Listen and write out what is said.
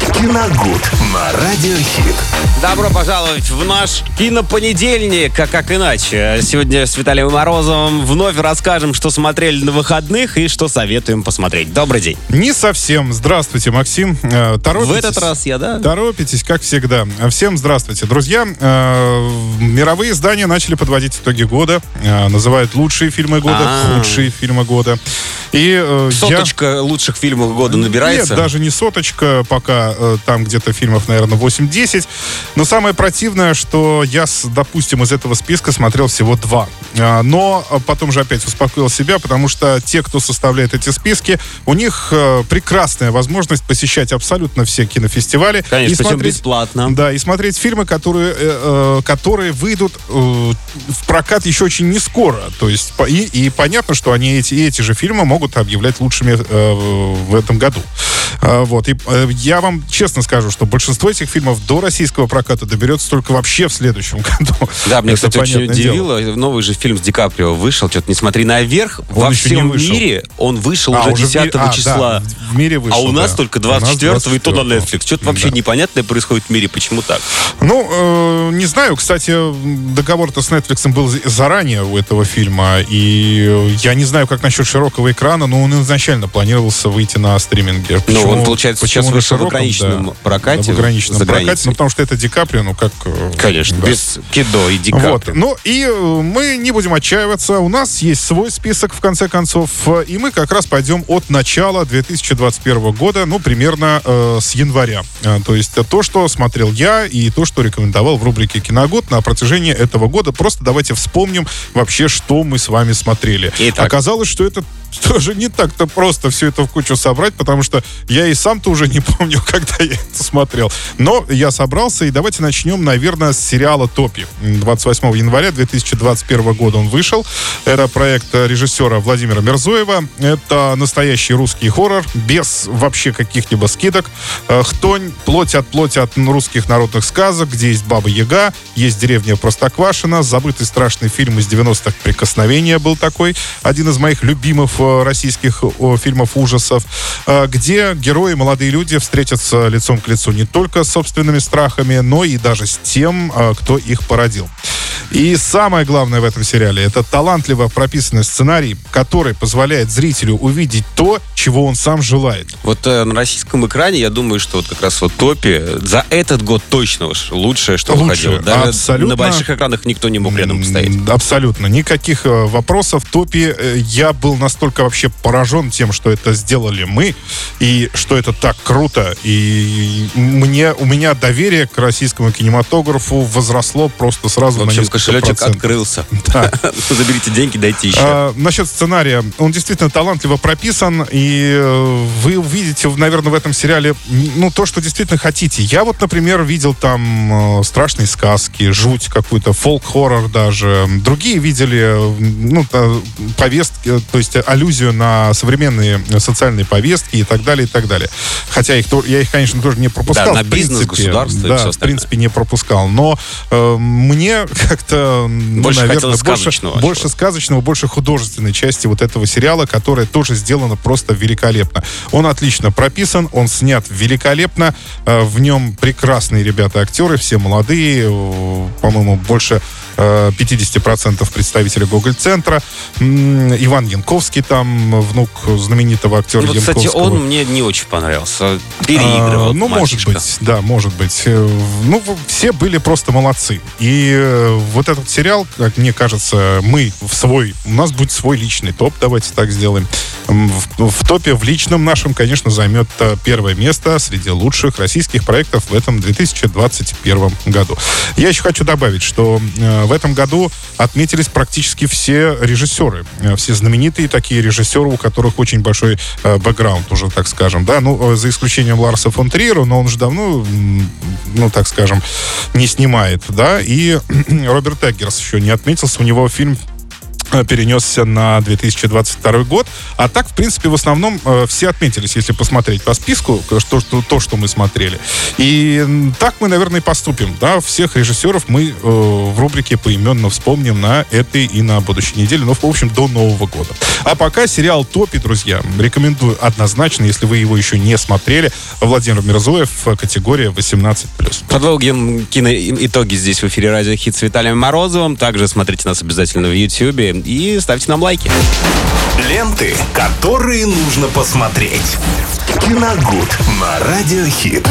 Киногуд на Радиохит. Добро пожаловать в наш кинопонедельник, а как иначе. Сегодня с Виталием Морозовым вновь расскажем, что смотрели на выходных и что советуем посмотреть. Добрый день. Не совсем. Здравствуйте, Максим. Э, Торопитесь? В этот раз я, да? Торопитесь, как всегда. Всем здравствуйте. Друзья, э, мировые издания начали подводить итоги года. Э, называют лучшие фильмы года, А. худшие фильмы года. И э, я... Соточка лучших фильмов года набирается. Нет, даже не соточка, пока э, там где-то фильмов, наверное, 8-10. Но самое противное, что я, допустим, из этого списка смотрел всего два. А, Но э, потом же опять успокоил себя, потому что те, кто составляет эти списки, у них э, прекрасная возможность посещать абсолютно все кинофестивали. Конечно, и смотреть, бесплатно. Да, и смотреть фильмы, которые, э, э, которые выйдут в прокат еще очень не скоро. То есть, и, и понятно, что они эти, эти же фильмы могут объявлять лучшими в этом году. А, Вот. И я вам честно скажу, что большинство этих фильмов до российского проката доберется только вообще в следующем году. Да, мне, Это кстати, очень понятное дело. удивило. Новый же фильм с Ди Каприо вышел. Что-то не смотри наверх. Во еще не всем мире он вышел А, уже уже в 10 мире- а, числа. да, в мире вышел, а у нас да. только У нас 24 и то на 24-го. Netflix. Что-то вообще Да. непонятное происходит в мире. Почему так? Ну, э, не знаю. Кстати, договор-то с Netflix был за- заранее у этого фильма. И я не знаю, как насчет широкого экрана, но он изначально планировался выйти на стриминге. Ну, Почему- он, получается, почему сейчас вышел в широком? ограниченном Да. прокате. В ограниченном прокате. границей. Ну, потому что это Ди Каприо, ну как... э, Конечно, да. без Кидо и Ди Вот. Каприо. Ну и э, мы не будем отчаиваться. У нас есть свой список, в конце концов. И мы как раз пойдем от начала 2021 года, ну, примерно э, с января. Э, то есть то, что смотрел я, и то, что рекомендовал в рубрике «Киногод» на протяжении этого года. Просто давайте вспомним вообще, что мы с вами смотрели. Итак. Оказалось, что это тоже не так-то просто все это в кучу собрать, потому что я и сам-то уже не помню, когда я это смотрел. Но я собрался, и давайте начнем, наверное, с сериала «Топи». 28 января 2021 года он вышел. Это проект режиссера Владимира Мерзоева. Это настоящий русский хоррор, без вообще каких-либо скидок. Э, Хтонь, плоть от плоти от русских народных сказок, где есть Баба Яга, есть деревня Простоквашина, забытый страшный фильм из 90-х «Прикосновение» был такой, один из моих любимых э, российских фильмов ужасов, э, где герои, молодые люди встретятся лицом к лицу не только с собственными страхами, но и даже с тем, э, кто их породил. И самое главное в этом сериале это талантливо прописанный сценарий, который позволяет зрителю увидеть то, чего он сам желает. Вот э, на российском экране, я думаю, что вот как раз вот топе за этот год точно уж лучшее, что Лучшее, выходило. Даже абсолютно. на больших экранах никто не мог рядом постоять. М, Абсолютно. Никаких э, вопросов. В топе э, я был настолько вообще поражен тем, что это сделали мы, и что это так круто. И мне, у меня доверие к российскому кинематографу возросло просто сразу В на общем, несколько кошелечек открылся. Да. Заберите деньги, дайте еще. А, насчет сценария. Он действительно талантливо прописан, и э, вы увидите, наверное, в этом сериале ну, то, что действительно хотите. Я вот, например, видел там э, страшные сказки, жуть какую-то, фолк-хоррор даже. Другие видели, э, ну, повестки, то есть аллюзию на современные социальные повестки и так далее, и так далее. Хотя их, я их, конечно, тоже не пропускал. Да, на бизнес, принципе. государство Да, в принципе, не пропускал. Но э, мне как-то, ну, Больше наверное, больше, сказочного больше сказочного, больше художественной части вот этого сериала, которая тоже сделана просто великолепно. Он отлично прописан, он снят великолепно, э, в нем прекрасные ребята-актеры, все молодые, э, по-моему, больше 50% представителей Гоголь-центра. М, Иван Янковский там, внук знаменитого актера Ну, вот, Янковского. кстати, он мне не очень понравился. Переигрывал. А, ну, может быть, да, может быть. Э, Ну, все были просто молодцы. И э, вот этот сериал, как мне кажется, мы в свой, у нас будет свой личный топ, давайте так сделаем. В, в топе, в личном нашем, конечно, займет э, первое место среди лучших российских проектов в этом 2021 году. Я еще хочу добавить, что э, в этом году отметились практически все режиссеры. Э, Все знаменитые такие режиссеры, у которых очень большой бэкграунд, уже так скажем. Да? Ну, за исключением Ларса фон Триера, но он же давно, ну, так скажем, не снимает. Да? И Роберт Эггерс еще не отметился. У него фильм перенесся на 2022 год. А так, в принципе, в основном э, все отметились, если посмотреть по списку, что, что, то, что мы смотрели. И так мы, наверное, и поступим. Да? Всех режиссеров мы э, в рубрике поименно вспомним на этой и на будущей неделе. Ну, в общем, до Нового года. А пока сериал «Топи», друзья, рекомендую однозначно, если вы его еще не смотрели. Владимир Мирзоев, э, категория 18+. Подводим киноитоги здесь в эфире Радио Хит с Виталием Морозовым. Также смотрите нас обязательно в Ютьюбе и ставьте нам лайки. Ленты, которые нужно посмотреть. Киногуд на Радиохит.